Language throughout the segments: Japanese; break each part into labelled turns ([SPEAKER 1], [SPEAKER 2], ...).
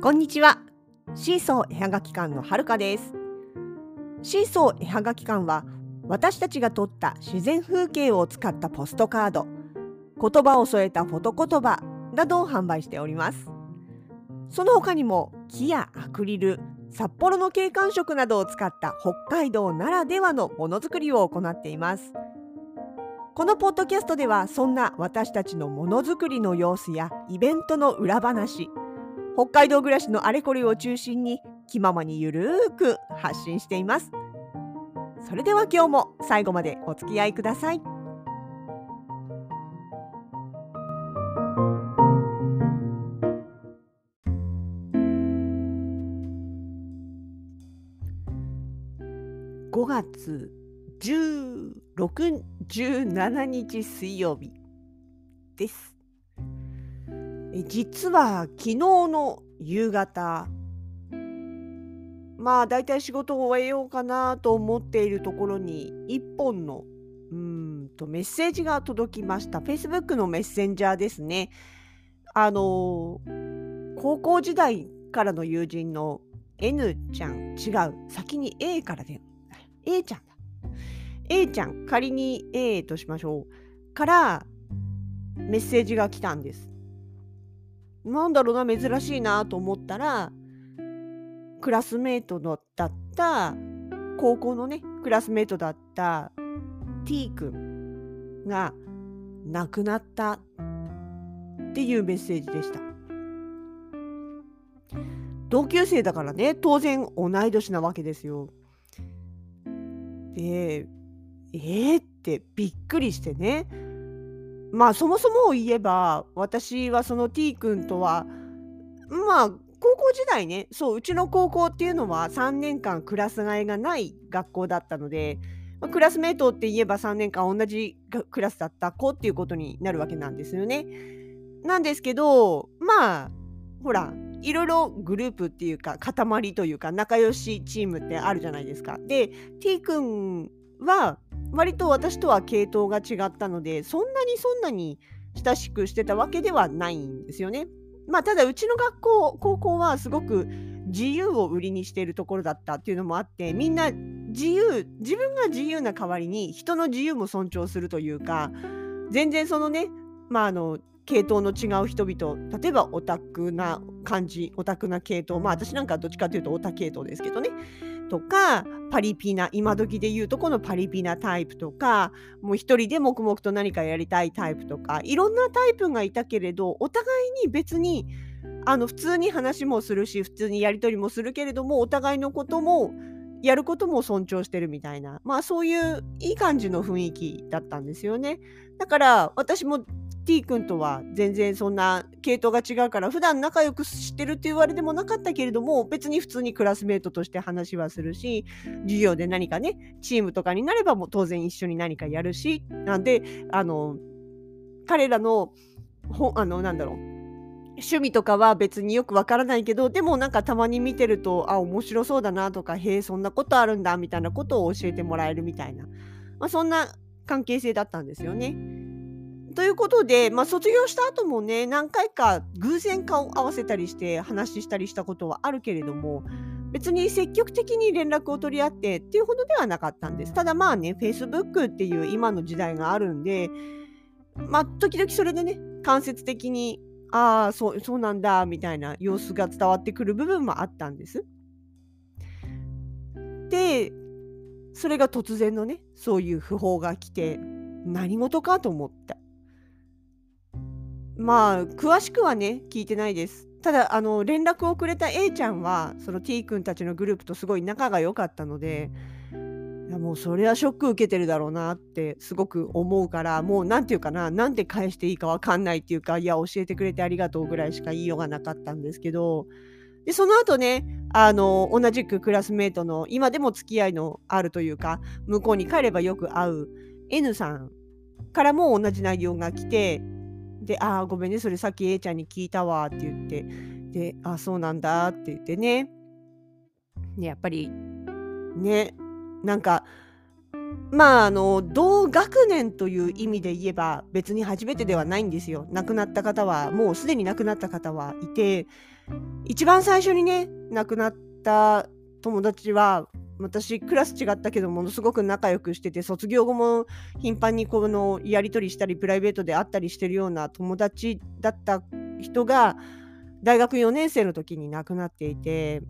[SPEAKER 1] こんにちは。シーソー絵はがき館のはるかです。シーソー絵はがき館は私たちが撮った自然風景を使ったポストカード、言葉を添えたフォト言葉などを販売しております。その他にも木やアクリル、札幌の景観色などを使った北海道ならではのものづくりを行っています。このポッドキャストではそんな私たちのものづくりの様子やイベントの裏話北海道暮らしのあれこれを中心に気ままにゆるーく発信していますそれでは今日も最後までお付き合いください5月16、17日水曜日です。実は昨日の夕方、まあだいたい仕事を終えようかなと思っているところに一本のうんとメッセージが届きました。Facebook のメッセンジャーですね。あの高校時代からの友人の N ちゃん違う先に A からで A ちゃんだ A ちゃん仮に A としましょうからメッセージが来たんですなんだろうな珍しいなと思ったらクラスメートのだった高校のねクラスメートだった T 君が亡くなったっていうメッセージでした。同級生だからね当然同い年なわけですよ。でえー、ってびっくりしてねまあそもそもを言えば私はその T 君とはまあ高校時代ねそううちの高校っていうのは3年間クラス替えがない学校だったので、まあクラスメートって言えば3年間同じクラスだった子っていうことになるわけなんですよね。なんですけどまあほらいろいろグループっていうか塊というか仲良しチームってあるじゃないですか。で T 君は割と私とは系統が違ったのでそんなにそんなに親しくしてたわけではないんですよね。まあただうちの学校高校はすごく自由を売りにしているところだったっていうのもあってみんな自由自分が自由な代わりに人の自由も尊重するというか全然そのねまああの系統の違う人々例えばオタクな感じオタクな系統まあ私なんかどっちかというとオタ系統ですけどねとかパリピな今時で言うとこのパリピなタイプとかもう一人で黙々と何かやりたいタイプとかいろんなタイプがいたけれどお互いに別にあの普通に話もするし普通にやり取りもするけれどもお互いのこともやることも尊重してるみたいなまあそういういい感じの雰囲気だったんですよね。だから私も T 君とは全然そんな系統が違うから普段仲良くしてるって言われてもなかったけれども別に普通にクラスメートとして話はするし授業で何かねチームとかになればもう当然一緒に何かやるしなんであの彼らのほあのなんだろう趣味とかは別によくわからないけどでもなんかたまに見てるとあ面白そうだなとかへえそんなことあるんだみたいなことを教えてもらえるみたいな、まあ、そんな関係性だったんですよね。ということで、まあ、卒業した後もね何回か偶然顔合わせたりして話したりしたことはあるけれども別に積極的に連絡を取り合ってっていうほどではなかったんですただまあね Facebook っていう今の時代があるんでまあ時々それでね間接的にああそうそうなんだみたいな様子が伝わってくる部分もあったんです。でそれが突然のねそういう訃報が来て何事かと思った。まあ詳しくはね聞いてないです。ただあの連絡をくれた A ちゃんはその T 君たちのグループとすごい仲が良かったのでいやもうそれはショック受けてるだろうなってすごく思うからもう何て言うかななんて返していいか分かんないっていうかいや教えてくれてありがとうぐらいしか言いようがなかったんですけどでその後ねあの同じくクラスメートの今でも付き合いのあるというか向こうに帰ればよく会う N さんからも同じ内容が来てで、ああ、ごめんね、それさっき A ちゃんに聞いたわって言って、で、ああそうなんだって言ってね。ね、やっぱり、ね、なんか、まあ、あの、同学年という意味で言えば、別に初めてではないんですよ。亡くなった方は、もうすでに亡くなった方はいて、一番最初にね亡くなった友達は私クラス違ったけどものすごく仲良くしてて卒業後も頻繁にこのやり取りしたりプライベートで会ったりしてるような友達だった人が大学4年生の時に亡くなっていて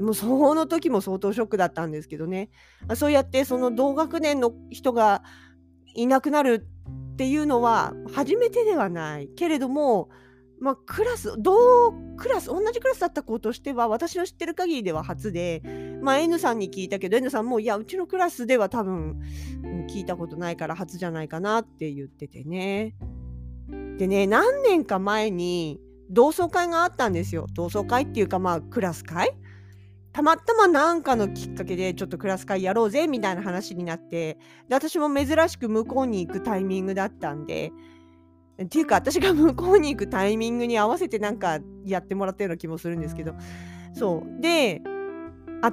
[SPEAKER 1] もうその時も相当ショックだったんですけどね。そうやってその同学年の人がいなくなるっていうのは初めてではないけれどもまあ、クラス、同クラス、同じクラスだった子としては、私の知ってる限りでは初で、まあ、N さんに聞いたけど、N さんも、いや、うちのクラスでは多分、聞いたことないから初じゃないかなって言っててね。でね、何年か前に同窓会があったんですよ。同窓会っていうか、まあ、クラス会？たまたまなんかのきっかけでちょっとクラス会やろうぜみたいな話になってで私も珍しく向こうに行くタイミングだったんでていうか私が向こうに行くタイミングに合わせてなんかやってもらったような気もするんですけどそうで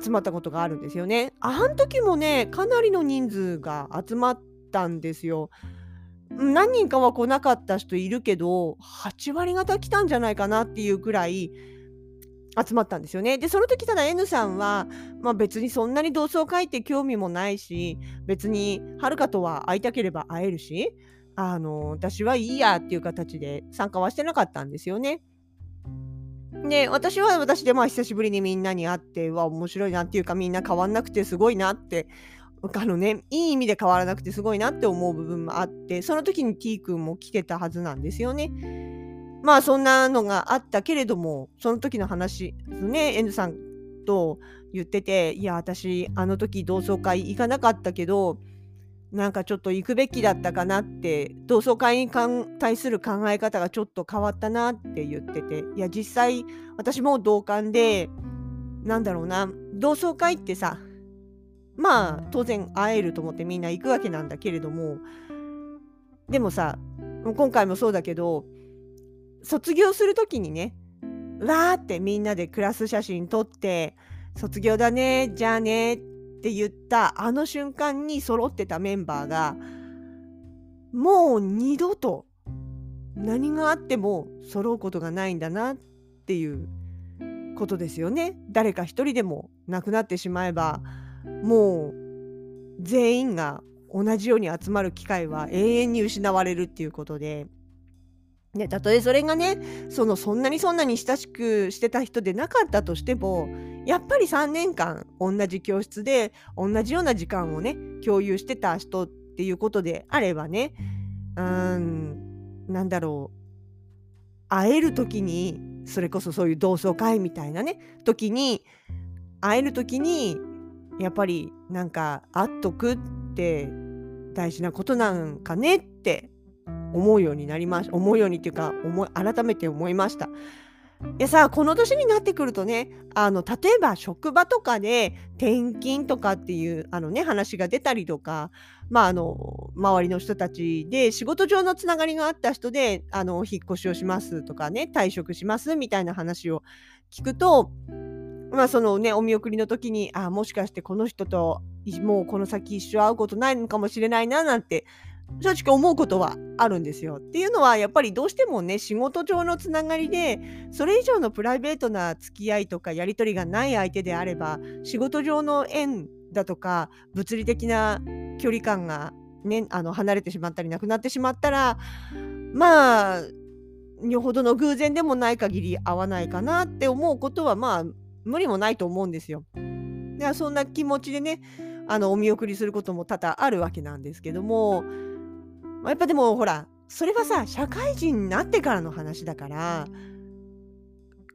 [SPEAKER 1] 集まったことがあるんですよね。あん時もねかなりの人数が集まったんですよ。何人かは来なかった人いるけど8割方来たんじゃないかなっていうくらい集まったんですよね。でその時ただ N さんは、まあ、別にそんなに同窓会って興味もないし別にはるかとは会いたければ会えるしあの私はいいやっていう形で参加はしてなかったんですよね。で私は私でまあ久しぶりにみんなに会っては面白いなっていうかみんな変わんなくてすごいなってあのねいい意味で変わらなくてすごいなって思う部分もあってその時に T 君も来てたはずなんですよね。まあそんなのがあったけれどもその時の話ね N さんと言ってていや私あの時同窓会行かなかったけどなんかちょっと行くべきだったかなって同窓会に対する考え方がちょっと変わったなって言ってていや実際私も同感でなんだろうな同窓会ってさまあ当然会えると思ってみんな行くわけなんだけれどもでもさ今回もそうだけど卒業する時にねわーってみんなでクラス写真撮って卒業だねじゃあねって言ったあの瞬間に揃ってたメンバーがもう二度と何があっても揃うことがないんだなっていうことですよね。誰か一人でも亡くなってしまえばもう全員が同じように集まる機会は永遠に失われるっていうことでね、たとえそれがねそのそんなにそんなに親しくしてた人でなかったとしてもやっぱり3年間同じ教室で同じような時間をね共有してた人っていうことであればねうんなんだろう。会える時にそれこそそういう同窓会みたいなね時に会える時にやっぱりなんか会っとくって大事なことなんかねって思うようになりまし思うようにっていうか思い改めて思いました。いやさこの年になってくるとねあの例えば職場とかで転勤とかっていうあの、ね、話が出たりとか、まあ、あの周りの人たちで仕事上のつながりがあった人であの引っ越しをしますとかね退職しますみたいな話を聞くと、まあそのね、お見送りの時にあもしかしてこの人ともうこの先一生会うことないのかもしれないななんて正直思うことはあるんですよ。っていうのはやっぱりどうしてもね仕事上のつながりでそれ以上のプライベートな付き合いとかやり取りがない相手であれば仕事上の縁だとか物理的な距離感が、ね、あの離れてしまったりなくなってしまったらまあよほどの偶然でもない限り合わないかなって思うことはまあ無理もないと思うんですよ。そんな気持ちでねあのお見送りすることも多々あるわけなんですけどもやっぱでもほらそれはさ社会人になってからの話だから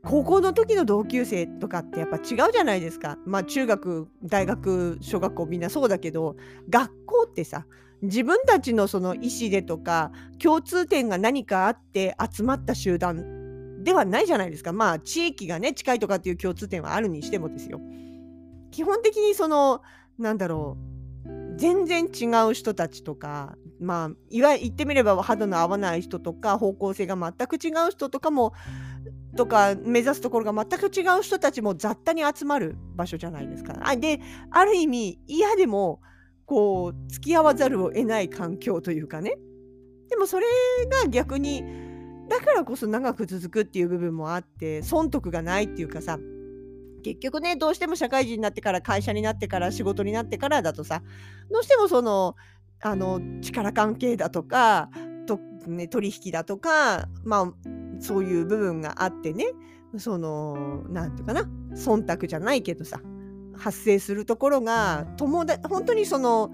[SPEAKER 1] 高校の時の同級生とかってやっぱ違うじゃないですか。まあ中学大学小学校みんなそうだけど学校ってさ自分たちのその意思でとか共通点が何かあって集まった集団ではないじゃないですか。まあ地域がね近いとかっていう共通点はあるにしてもですよ。基本的にそのなんだろう全然違う人たちとか、まあ、いわ言ってみれば肌の合わない人とか方向性が全く違う人とかもとか目指すところが全く違う人たちも雑多に集まる場所じゃないですか。あである意味嫌でもこう付き合わざるを得ない環境というかねでもそれが逆にだからこそ長く続くっていう部分もあって損得がないっていうかさ結局ねどうしても社会人になってから会社になってから仕事になってからだとさどうしてもそのあの力関係だとかと、ね、取引だとかまあそういう部分があってねその何て言うかな忖度じゃないけどさ発生するところが友達本当にその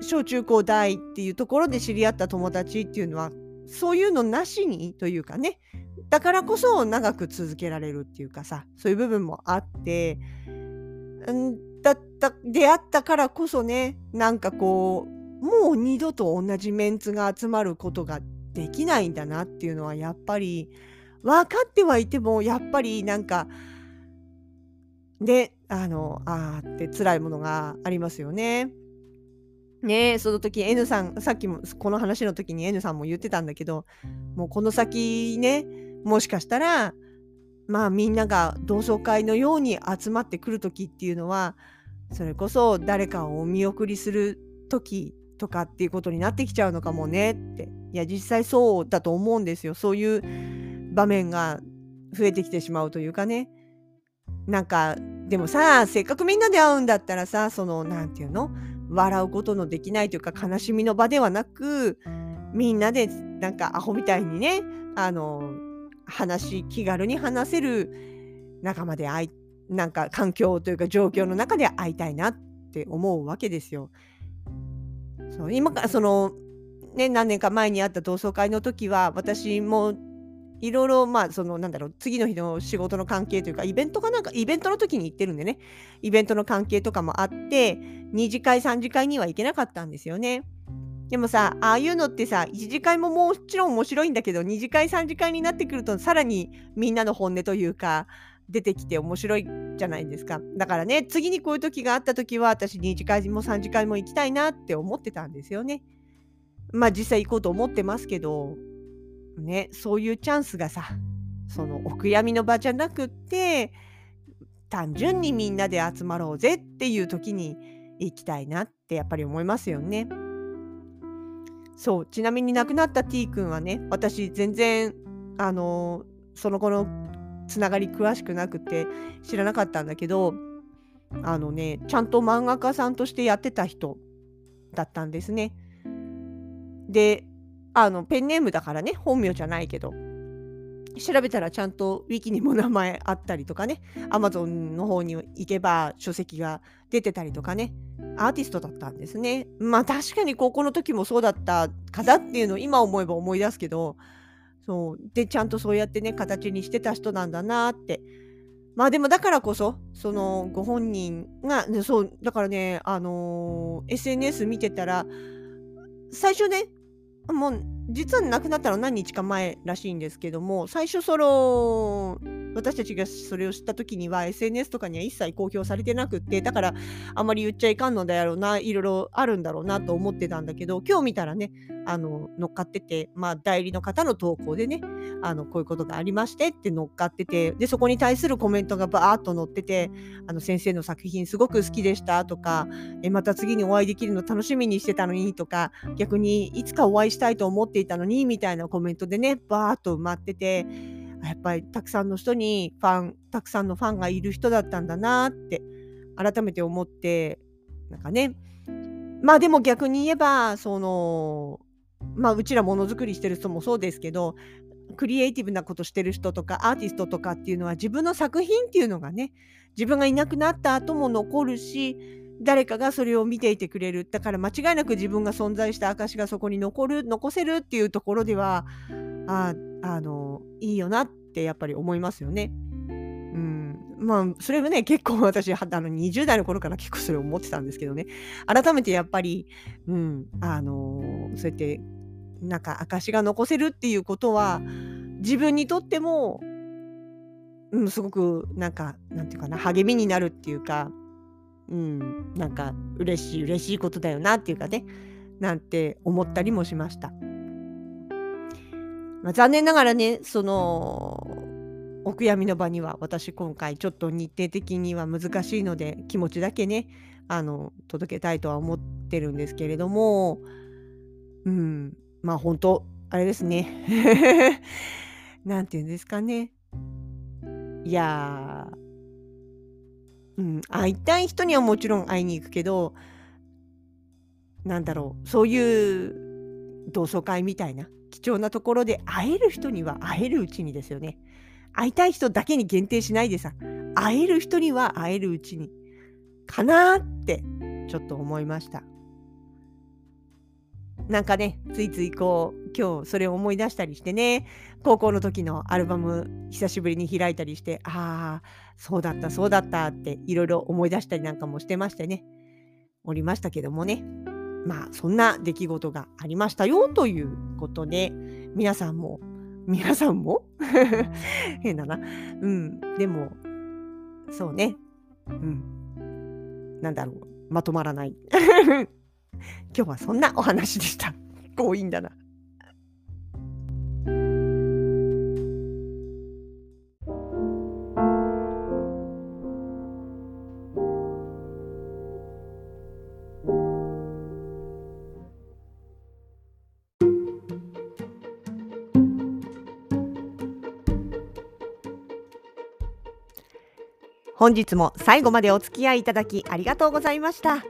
[SPEAKER 1] 小中高大っていうところで知り合った友達っていうのはそういうのなしにというかねだからこそ長く続けられるっていうかさそういう部分もあってんだった出会ったからこそねなんかこうもう二度と同じメンツが集まることができないんだなっていうのはやっぱり分かってはいてもやっぱりなんかであのあって辛いものがありますよね。ねえその時 N さんさっきもこの話の時に N さんも言ってたんだけどもうこの先ねもしかしたらまあみんなが同窓会のように集まってくる時っていうのはそれこそ誰かをお見送りする時とかっていうことになってきちゃうのかもねって。いや実際そうだと思うんですよ。そういう場面が増えてきてしまうというかね。なんかでもさせっかくみんなで会うんだったらさその何て言うの？笑うことのできないというか悲しみの場ではなくみんなでなんかアホみたいにねあの話気軽に話せる仲間で会いなんか環境というか状況の中で会いたいなって思うわけですよ。そう今からそのね何年か前にあった同窓会の時は私もいろいろまあそのなんだろう次の日の仕事の関係というかイベントかなんかイベントの時に行ってるんでねイベントの関係とかもあって2次会3次会には行けなかったんですよね。でもさああいうのってさ1次会ももちろん面白いんだけど2次会3次会になってくるとさらにみんなの本音というか出てきて面白いじゃないですかだからね次にこういう時があった時は私2次会も3次会も行きたいなって思ってたんですよね。まあ実際行こうと思ってますけどね、そういうチャンスがさそのお悔やみの場じゃなくって単純にみんなで集まろうぜっていう時に行きたいなってやっぱり思いますよね。そうちなみに亡くなった T 君はね私全然あのその後のつながり詳しくなくて知らなかったんだけどあのねちゃんと漫画家さんとしてやってた人だったんですね。であのペンネームだからね本名じゃないけど調べたらちゃんとウィキにも名前あったりとかね Amazon の方に行けば書籍が出てたりとかねアーティストだったんですねまあ確かに高校の時もそうだった方っていうのを今思えば思い出すけどそう。でちゃんとそうやってね形にしてた人なんだなって。まあでもだからこそそのご本人がそうだからねあのー、SNS 見てたら最初ねもう実は亡くなったの何日か前らしいんですけども最初その私たちがそれを知った時には SNS とかには一切公表されてなくってだからあまり言っちゃいかんのだろうないろいろあるんだろうなと思ってたんだけど今日見たらねあの乗っかってて、まあ、代理の方の投稿でねあのこういうことがありましてって乗っかっててでそこに対するコメントがバーッと載っててあの先生の作品すごく好きでしたとかえまた次にお会いできるの楽しみにしてたのにとか逆にいつかお会いしたいと思ってていたのにみたいなコメントでねバーッと埋まっててやっぱりたくさんの人にファンたくさんのファンがいる人だったんだなって改めて思ってなんかねまあでも逆に言えばそのまあうちらものづくりしてる人もそうですけどクリエイティブなことしてる人とかアーティストとかっていうのは自分の作品っていうのがね自分がいなくなった後も残るし誰かがそれを見ていてくれる。だから間違いなく自分が存在した証がそこに残る残せるっていうところではああのいいよなってやっぱり思いますよね。まあそれはね結構私あの20代の頃から結構それを思ってたんですけどね。改めてやっぱり、うん、あのそうやってなんか証が残せるっていうことは自分にとっても、うん、すごくなんかなんていうかな励みになるっていうか、うん、なんか嬉しい嬉しいことだよなっていうかねなんて思ったりもしました。まあ、残念ながらねそのお悔やみの場には私今回ちょっと日程的には難しいので気持ちだけねあの届けたいとは思ってるんですけれどもうんまあ本当あれですね。なんて言うんですかね。いやー、うん、会いたい人にはもちろん会いに行くけど、なんだろう、そういう同窓会みたいな貴重なところで会える人には会えるうちにですよね。会いたい人だけに限定しないでさ、会える人には会えるうちに、かなーってちょっと思いました。なんかね、ついついこう、今日それを思い出したりしてね、高校の時のアルバム久しぶりに開いたりして、ああ、そうだった、そうだったっていろいろ思い出したりなんかもしてましてね、おりましたけどもね。まあ、そんな出来事がありましたよということで、皆さんも、皆さんも？変だな。うん。でも、そうね。うん。なんだろう。まとまらない。今日はそんなお話でした。強引だな。本日も最後までお付き合いいただきありがとうございました。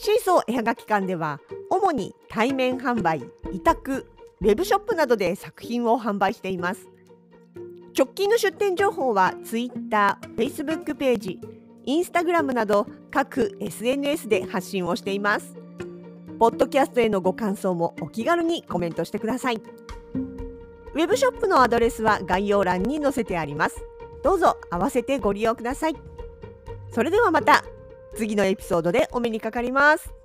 [SPEAKER 1] シーソー絵はがき館では主に対面販売、委託、ウェブショップなどで作品を販売しています。直近の出店情報は Twitter、Facebook ページ、Instagram など各 SNS で発信をしています。ポッドキャストへのご感想もお気軽にコメントしてください。ウェブショップのアドレスは概要欄に載せてあります。どうぞ合わせてご利用ください。それではまた次のエピソードでお目にかかります。